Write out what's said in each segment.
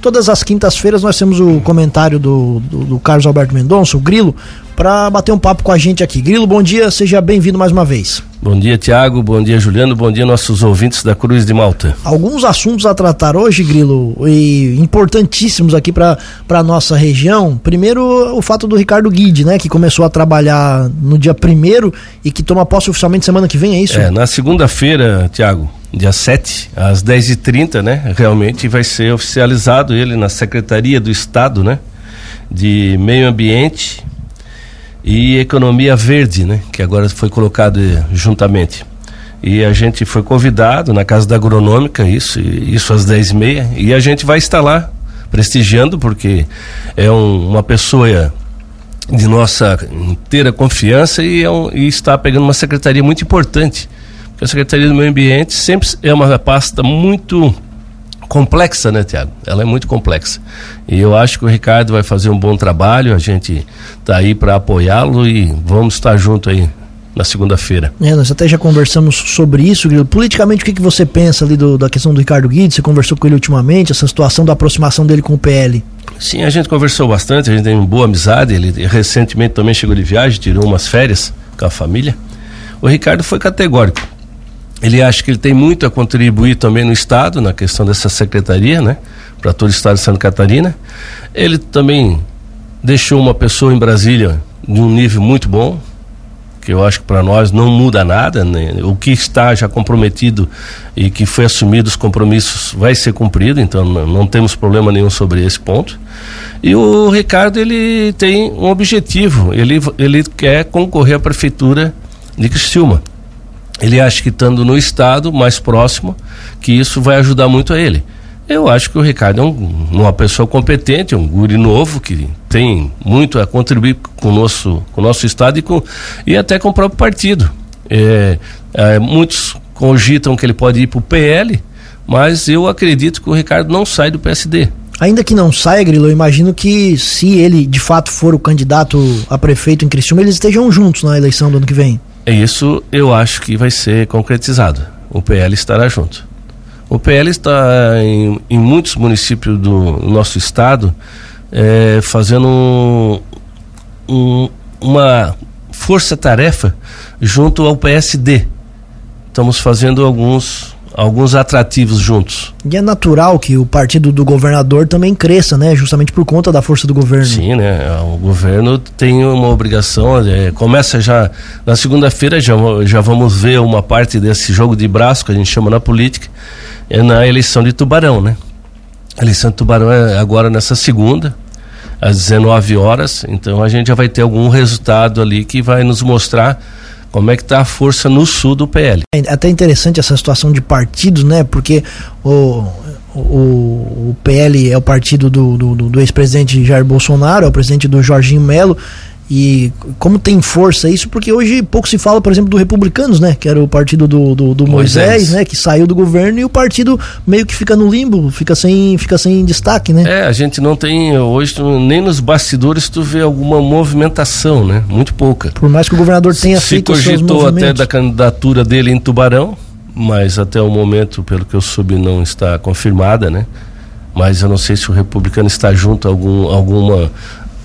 todas as quintas-feiras nós temos o comentário do, do, do Carlos Alberto Mendonça, o Grilo, para bater um papo com a gente aqui. Grilo, bom dia, seja bem-vindo mais uma vez. Bom dia, Tiago. Bom dia, Juliano. Bom dia, nossos ouvintes da Cruz de Malta. Alguns assuntos a tratar hoje, Grilo, e importantíssimos aqui para a nossa região. Primeiro, o fato do Ricardo Guide, né, que começou a trabalhar no dia primeiro e que toma posse oficialmente semana que vem, é isso? É, na segunda-feira, Tiago, dia 7, às 10h30, né, realmente vai ser oficializado ele na Secretaria do Estado, né, de Meio Ambiente e Economia Verde, né, que agora foi colocado eh, juntamente. E a gente foi convidado na Casa da Agronômica, isso, isso às 10 e meia, e a gente vai estar lá prestigiando, porque é um, uma pessoa de nossa inteira confiança e, é um, e está pegando uma secretaria muito importante. Porque a Secretaria do Meio Ambiente sempre é uma pasta muito complexa, né, Tiago? Ela é muito complexa. E eu acho que o Ricardo vai fazer um bom trabalho, a gente está aí para apoiá-lo e vamos estar junto aí na segunda-feira. É, nós até já conversamos sobre isso, Grilo. Politicamente, o que, que você pensa ali do, da questão do Ricardo Guides? Você conversou com ele ultimamente, essa situação da aproximação dele com o PL? Sim, a gente conversou bastante, a gente tem uma boa amizade. Ele recentemente também chegou de viagem, tirou umas férias com a família. O Ricardo foi categórico ele acha que ele tem muito a contribuir também no Estado, na questão dessa secretaria, né? Para todo o Estado de Santa Catarina. Ele também deixou uma pessoa em Brasília de um nível muito bom, que eu acho que para nós não muda nada, né? o que está já comprometido e que foi assumido os compromissos vai ser cumprido, então não, temos problema nenhum sobre esse ponto. E o Ricardo ele tem um objetivo, ele, ele quer concorrer à prefeitura de Criciúma ele acha que estando no estado mais próximo, que isso vai ajudar muito a ele. Eu acho que o Ricardo é um, uma pessoa competente, um guri novo que tem muito a contribuir com o nosso, com o nosso estado e, com, e até com o próprio partido. É, é, muitos cogitam que ele pode ir para o PL, mas eu acredito que o Ricardo não sai do PSD. Ainda que não saia, Grilo, eu imagino que se ele de fato for o candidato a prefeito em Criciúma, eles estejam juntos na eleição do ano que vem. É isso eu acho que vai ser concretizado. O PL estará junto. O PL está em, em muitos municípios do nosso estado é, fazendo um, um, uma força-tarefa junto ao PSD. Estamos fazendo alguns alguns atrativos juntos. E é natural que o partido do governador também cresça, né? Justamente por conta da força do governo. Sim, né? O governo tem uma obrigação, é, começa já na segunda-feira, já, já vamos ver uma parte desse jogo de braço que a gente chama na política, é na eleição de Tubarão, né? A eleição de Tubarão é agora nessa segunda, às 19 horas, então a gente já vai ter algum resultado ali que vai nos mostrar como é que está a força no sul do PL. É até interessante essa situação de partidos, né? Porque o, o, o PL é o partido do, do, do ex-presidente Jair Bolsonaro, é o presidente do Jorginho Melo, e como tem força isso, porque hoje pouco se fala, por exemplo, do Republicanos, né? Que era o partido do, do, do Moisés, Moisés, né? Que saiu do governo e o partido meio que fica no limbo, fica sem, fica sem destaque, né? É, a gente não tem hoje, nem nos bastidores tu vê alguma movimentação, né? Muito pouca. Por mais que o governador tenha se feito cogitou até da candidatura dele em Tubarão, mas até o momento, pelo que eu soube, não está confirmada, né? Mas eu não sei se o republicano está junto a algum, alguma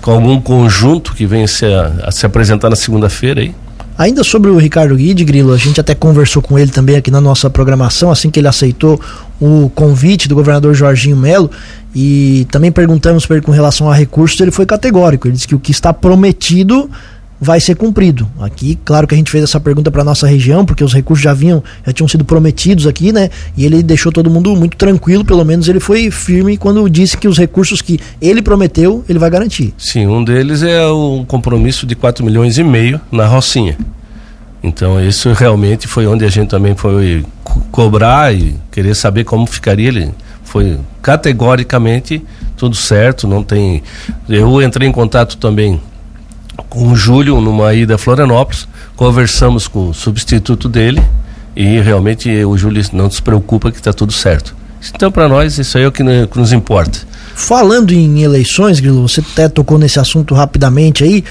com algum conjunto que venha se a, a se apresentar na segunda-feira aí? Ainda sobre o Ricardo Guide, Grilo, a gente até conversou com ele também aqui na nossa programação, assim que ele aceitou o convite do governador Jorginho Melo, e também perguntamos para ele com relação a recursos, ele foi categórico. Ele disse que o que está prometido vai ser cumprido. Aqui, claro que a gente fez essa pergunta para nossa região, porque os recursos já vinham, já tinham sido prometidos aqui, né? E ele deixou todo mundo muito tranquilo, pelo menos ele foi firme quando disse que os recursos que ele prometeu, ele vai garantir. Sim, um deles é o compromisso de 4 milhões e meio na Rocinha. Então, isso realmente foi onde a gente também foi co cobrar e querer saber como ficaria ele. Foi categoricamente tudo certo, não tem. Eu entrei em contato também com o Júlio numa ida a Florianópolis, conversamos com o substituto dele e realmente o Júlio não se preocupa que está tudo certo. Então, para nós, isso aí é o que nos importa. Falando em eleições, Grilo, você até tocou nesse assunto rapidamente aí.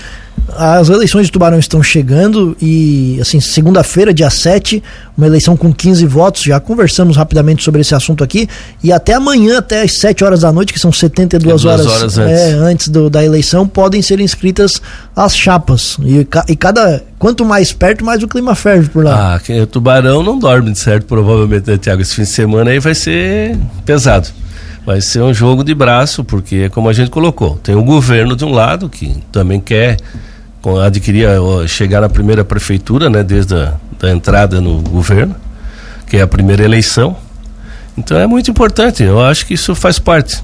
As eleições de Tubarão estão chegando e, assim, segunda-feira, dia 7, uma eleição com 15 votos. Já conversamos rapidamente sobre esse assunto aqui. E até amanhã, até as 7 horas da noite, que são 72 é horas, horas antes, é, antes do, da eleição, podem ser inscritas as chapas. E, e, cada. Quanto mais perto, mais o clima ferve por lá. Ah, o Tubarão não dorme de certo, provavelmente, né, Tiago? Esse fim de semana aí vai ser pesado vai ser um jogo de braço, porque é como a gente colocou, tem o governo de um lado que também quer adquirir, chegar na primeira prefeitura, né, desde a da entrada no governo, que é a primeira eleição. Então é muito importante, eu acho que isso faz parte.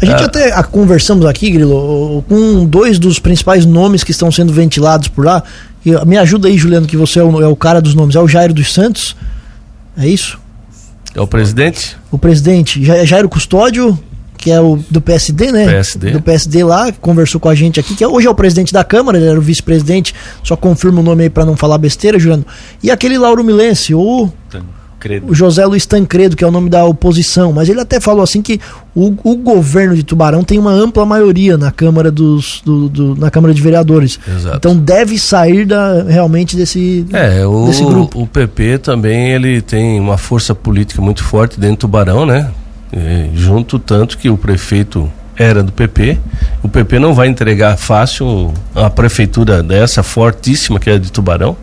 A gente ah. até a, conversamos aqui, Grilo, com dois dos principais nomes que estão sendo ventilados por lá. E, me ajuda aí, Juliano, que você é o, é o cara dos nomes. É o Jairo dos Santos? É isso? É o presidente? O presidente. Jairo Custódio, que é o do PSD, né? PSD. Do PSD lá, que conversou com a gente aqui, que hoje é o presidente da Câmara, ele era o vice-presidente, só confirma o nome aí para não falar besteira, Juliano. E aquele Lauro Milense, o o José Luiz Tancredo, que é o nome da oposição, mas ele até falou assim que o, o governo de Tubarão tem uma ampla maioria na Câmara dos do, do, na Câmara de Vereadores. Exato. Então deve sair da, realmente desse, é, o, desse grupo. O PP também ele tem uma força política muito forte dentro do Tubarão, né? E, junto tanto que o prefeito era do PP. O PP não vai entregar fácil a prefeitura dessa fortíssima que é de Tubarão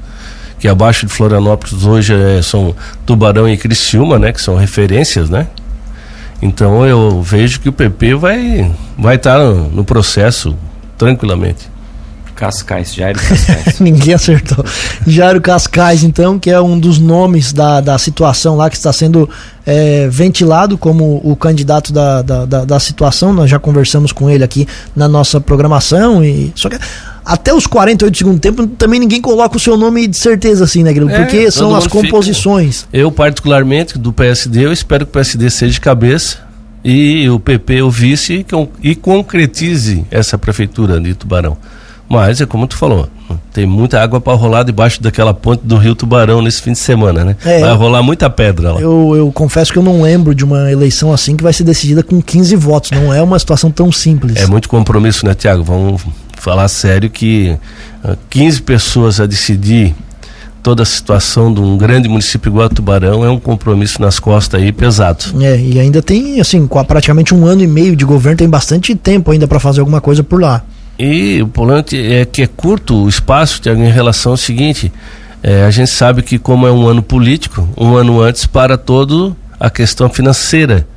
que abaixo de Florianópolis hoje é, são Tubarão e Criciúma, né? Que são referências, né? Então eu vejo que o PP vai vai estar tá no, no processo tranquilamente. Cascais, Jairo Cascais. Ninguém acertou. Jairo Cascais, então, que é um dos nomes da, da situação lá que está sendo é, ventilado como o candidato da, da, da, da situação. Nós já conversamos com ele aqui na nossa programação. e Só que até os 48 do segundo tempo também ninguém coloca o seu nome de certeza assim, né, Grilo? É, Porque são as composições. Fica... Eu, particularmente, do PSD, eu espero que o PSD seja de cabeça e o PP o vice e concretize essa prefeitura de Tubarão. Mas é como tu falou, tem muita água para rolar debaixo daquela ponte do Rio Tubarão nesse fim de semana, né? É, vai rolar muita pedra lá. Eu, eu confesso que eu não lembro de uma eleição assim que vai ser decidida com 15 votos. Não é uma situação tão simples. É muito compromisso, né, Tiago? Vamos falar sério que 15 ah, pessoas a decidir toda a situação de um grande município igual a Tubarão é um compromisso nas costas aí pesado. É, e ainda tem, assim, praticamente um ano e meio de governo, tem bastante tempo ainda para fazer alguma coisa por lá. E o polante é que é curto o espaço, Tiago, em relação ao seguinte, é, a gente sabe que como é um ano político, um ano antes para todo a questão financeira.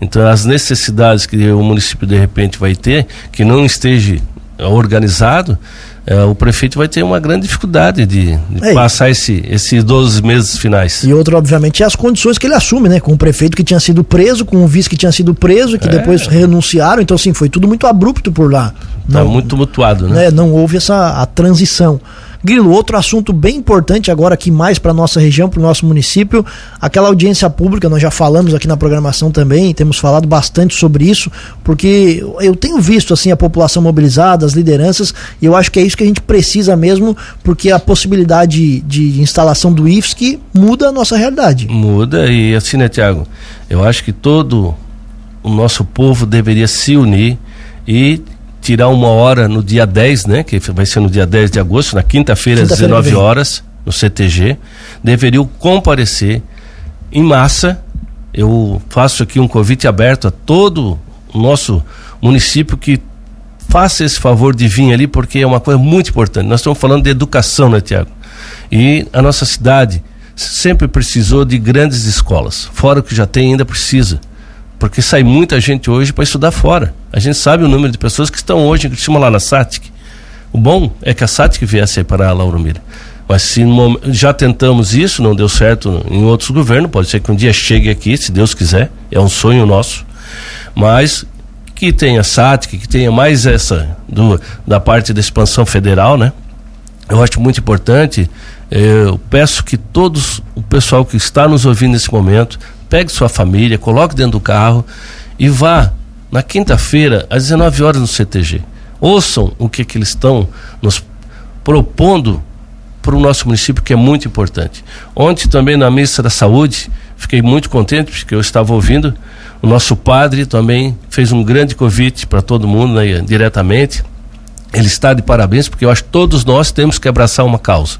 Então as necessidades que o município de repente vai ter, que não esteja organizado, é, o prefeito vai ter uma grande dificuldade de, de é, passar esse, esses 12 meses finais. E outro, obviamente, é as condições que ele assume, né? Com o prefeito que tinha sido preso, com o vice que tinha sido preso, que é. depois renunciaram. Então, assim, foi tudo muito abrupto por lá. Tá não, muito mutuado, né? né? Não houve essa a transição. Grilo, outro assunto bem importante agora aqui mais para nossa região, para o nosso município, aquela audiência pública, nós já falamos aqui na programação também, temos falado bastante sobre isso, porque eu tenho visto assim a população mobilizada, as lideranças, e eu acho que é isso que a gente precisa mesmo, porque a possibilidade de, instalação do IFSC muda a nossa realidade. Muda e assim, né, Tiago? Eu acho que todo o nosso povo deveria se unir e tirar uma hora no dia 10, né? Que vai ser no dia 10 de agosto, na quinta-feira, quinta às 19 horas, no CTG. Deveriam comparecer em massa. Eu faço aqui um convite aberto a todo o nosso município que faça esse favor de vir ali, porque é uma coisa muito importante. Nós estamos falando de educação, né, Tiago? E a nossa cidade sempre precisou de grandes escolas. Fora o que já tem, ainda precisa porque sai muita gente hoje para estudar fora. A gente sabe o número de pessoas que estão hoje em Cristina lá na SATIC. O bom é que a SATIC viesse para a Lauro Mira. Mas se já tentamos isso, não deu certo em outros governos, pode ser que um dia chegue aqui, se Deus quiser, é um sonho nosso. Mas que tenha SATIC, que tenha mais essa do, da parte da expansão federal, né? Eu acho muito importante. Eu peço que todos o pessoal que está nos ouvindo nesse momento pegue sua família, coloque dentro do carro e vá na quinta-feira às 19 horas no CTG. Ouçam o que, que eles estão nos propondo para o nosso município, que é muito importante. Ontem também na missa da saúde, fiquei muito contente porque eu estava ouvindo. O nosso padre também fez um grande convite para todo mundo né, diretamente. Ele está de parabéns porque eu acho que todos nós temos que abraçar uma causa.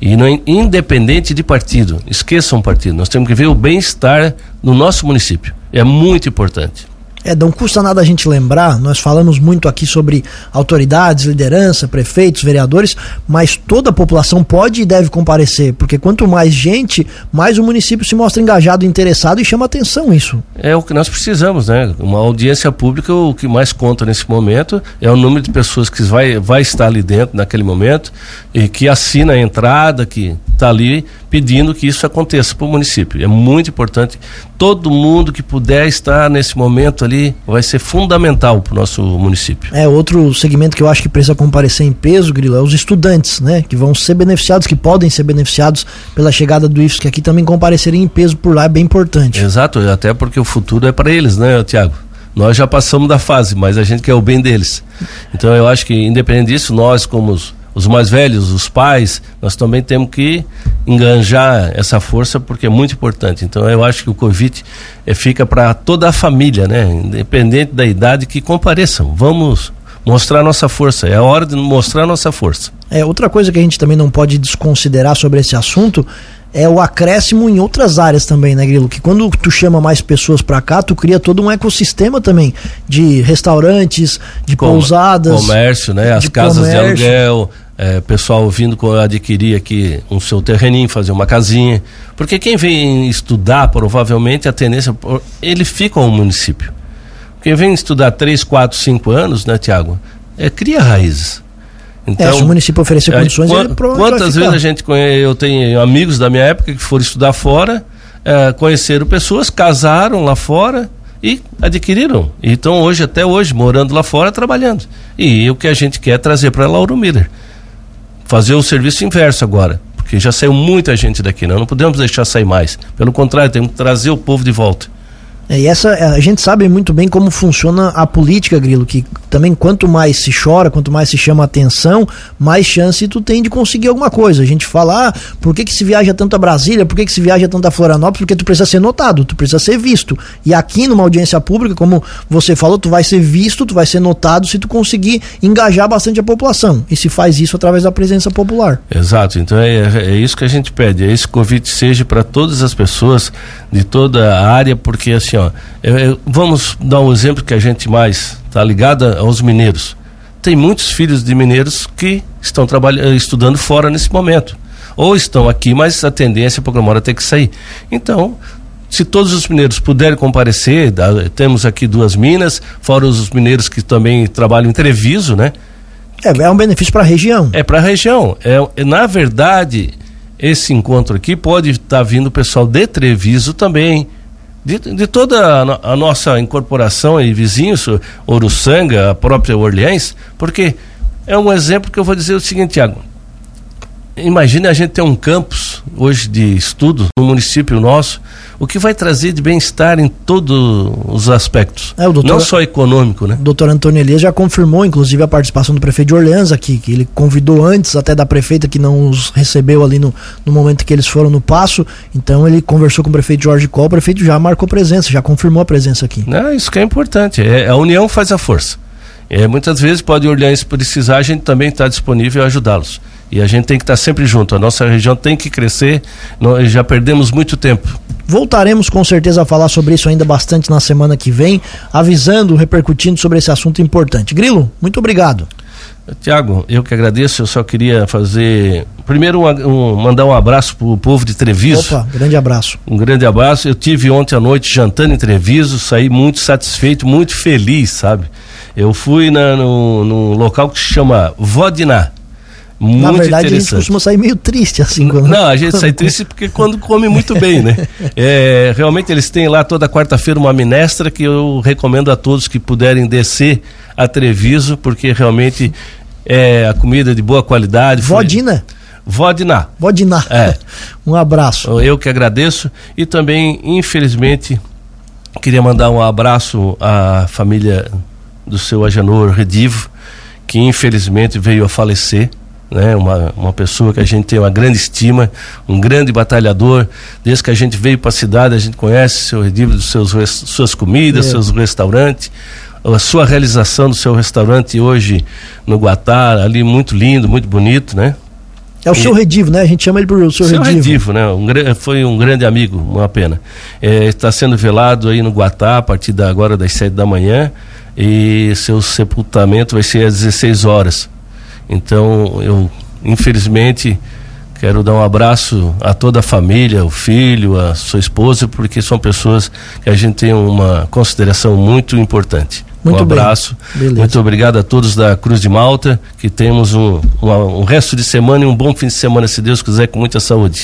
E não, independente de partido, esqueçam partido, nós temos que ver o bem-estar no nosso município. É muito importante. É, não custa nada a gente lembrar, nós falamos muito aqui sobre autoridades, liderança, prefeitos, vereadores, mas toda a população pode e deve comparecer, porque quanto mais gente, mais o município se mostra engajado, interessado e chama atenção isso. É o que nós precisamos, né? Uma audiência pública, o que mais conta nesse momento é o número de pessoas que vai, vai estar ali dentro naquele momento e que assina a entrada, que está ali pedindo que isso aconteça para o município. É muito importante. Todo mundo que puder estar nesse momento ali vai ser fundamental para o nosso município. É, outro segmento que eu acho que precisa comparecer em peso, Grilo, é os estudantes, né? Que vão ser beneficiados, que podem ser beneficiados pela chegada do IFSC aqui também comparecerem em peso por lá, é bem importante. Exato, até porque o futuro é para eles, né, Tiago? Nós já passamos da fase, mas a gente quer o bem deles. Então eu acho que, independente disso, nós, como os mais velhos, os pais, nós também temos que enganjar essa força porque é muito importante. Então eu acho que o convite é, fica para toda a família, né? Independente da idade, que compareçam. Vamos mostrar nossa força. É a hora de mostrar nossa força. É outra coisa que a gente também não pode desconsiderar sobre esse assunto é o acréscimo em outras áreas também, né, Grilo? Que quando tu chama mais pessoas para cá, tu cria todo um ecossistema também de restaurantes, de Com, pousadas, comércio, né? As casas comércio. de aluguel, é, pessoal vindo adquirir aqui um seu terreninho, fazer uma casinha. Porque quem vem estudar, provavelmente a tendência, ele fica no município. Quem vem estudar 3, 4, 5 anos, né, Tiago? É, cria raízes. Então, é, se o município oferecer é, condições, ele Quantas vezes a gente conhece, eu tenho amigos da minha época que foram estudar fora, é, conheceram pessoas, casaram lá fora e adquiriram. E estão hoje, até hoje, morando lá fora, trabalhando. E o que a gente quer é trazer para Lauro Miller fazer o serviço inverso agora, porque já saiu muita gente daqui, não, não podemos deixar sair mais. Pelo contrário, temos que trazer o povo de volta. É, e essa a gente sabe muito bem como funciona a política, Grilo, que também quanto mais se chora, quanto mais se chama atenção, mais chance tu tem de conseguir alguma coisa. A gente fala, ah, por que, que se viaja tanto a Brasília, por que, que se viaja tanto a Florianópolis? Porque tu precisa ser notado, tu precisa ser visto. E aqui numa audiência pública, como você falou, tu vai ser visto, tu vai ser notado se tu conseguir engajar bastante a população. E se faz isso através da presença popular. Exato, então é, é isso que a gente pede, é esse convite seja para todas as pessoas de toda a área, porque assim, ó, eu, eu, vamos dar um exemplo que a gente mais está ligada aos mineiros. Tem muitos filhos de mineiros que estão trabalhando, eh, estudando fora nesse momento. Ou estão aqui, mas a tendência é uma hora ter que sair. Então, se todos os mineiros puderem comparecer, temos aqui duas minas, fora os mineiros que também trabalham em Treviso, né? É, é um benefício para a região. É para a região. É, na verdade, esse encontro aqui pode estar tá vindo o pessoal de Treviso também, de, de toda a, a, nossa incorporação e vizinhos, Oruçanga, a própria Orleans, porque é um exemplo que eu vou dizer o seguinte, Tiago. Imagine a gente ter um campus hoje de estudo no município nosso, o que vai trazer de bem-estar em todos os aspectos. É, doutor, não só econômico, né? O doutor Antônio Elias já confirmou, inclusive, a participação do prefeito de Orleans aqui, que ele convidou antes até da prefeita que não os recebeu ali no, no momento que eles foram no passo. Então ele conversou com o prefeito Jorge Col, o prefeito já marcou presença, já confirmou a presença aqui. Não, isso que é importante. É, a união faz a força. É, muitas vezes pode Orleans precisar, a gente também está disponível a ajudá-los. E a gente tem que estar sempre junto. A nossa região tem que crescer. Nós já perdemos muito tempo. Voltaremos com certeza a falar sobre isso ainda bastante na semana que vem, avisando, repercutindo sobre esse assunto importante. Grilo, muito obrigado. Tiago, eu que agradeço, eu só queria fazer. Primeiro, um, um, mandar um abraço para o povo de Treviso. Opa, grande abraço. Um grande abraço. Eu tive ontem à noite jantando em Treviso, saí muito satisfeito, muito feliz, sabe? Eu fui na, no, no local que se chama Vodiná. Muito Na verdade, a gente costuma sair meio triste assim. Quando... Não, a gente sai triste porque quando come muito bem, né? É, realmente eles têm lá toda quarta-feira uma minestra que eu recomendo a todos que puderem descer a Treviso, porque realmente é a comida de boa qualidade. Vodina? Vodina. Vodina. É. um abraço. Eu que agradeço e também, infelizmente, queria mandar um abraço à família do seu Agenor Redivo, que infelizmente veio a falecer né? Uma, uma pessoa que a gente tem uma grande estima, um grande batalhador. Desde que a gente veio para a cidade, a gente conhece seu redível, seus suas comidas, é. seus restaurantes. a sua realização do seu restaurante hoje no Guatá, ali muito lindo, muito bonito, né? É o seu Redivo, né? A gente chama ele por o seu, seu Redivo. Redivo, né? Um, foi um grande amigo, uma pena. É, está sendo velado aí no Guatá a partir da, agora das sete da manhã e seu sepultamento vai ser às 16 horas. Então, eu, infelizmente, quero dar um abraço a toda a família, o filho, a sua esposa, porque são pessoas que a gente tem uma consideração muito importante. Muito um abraço. Muito obrigado a todos da Cruz de Malta. Que temos um, um, um resto de semana e um bom fim de semana, se Deus quiser, com muita saúde.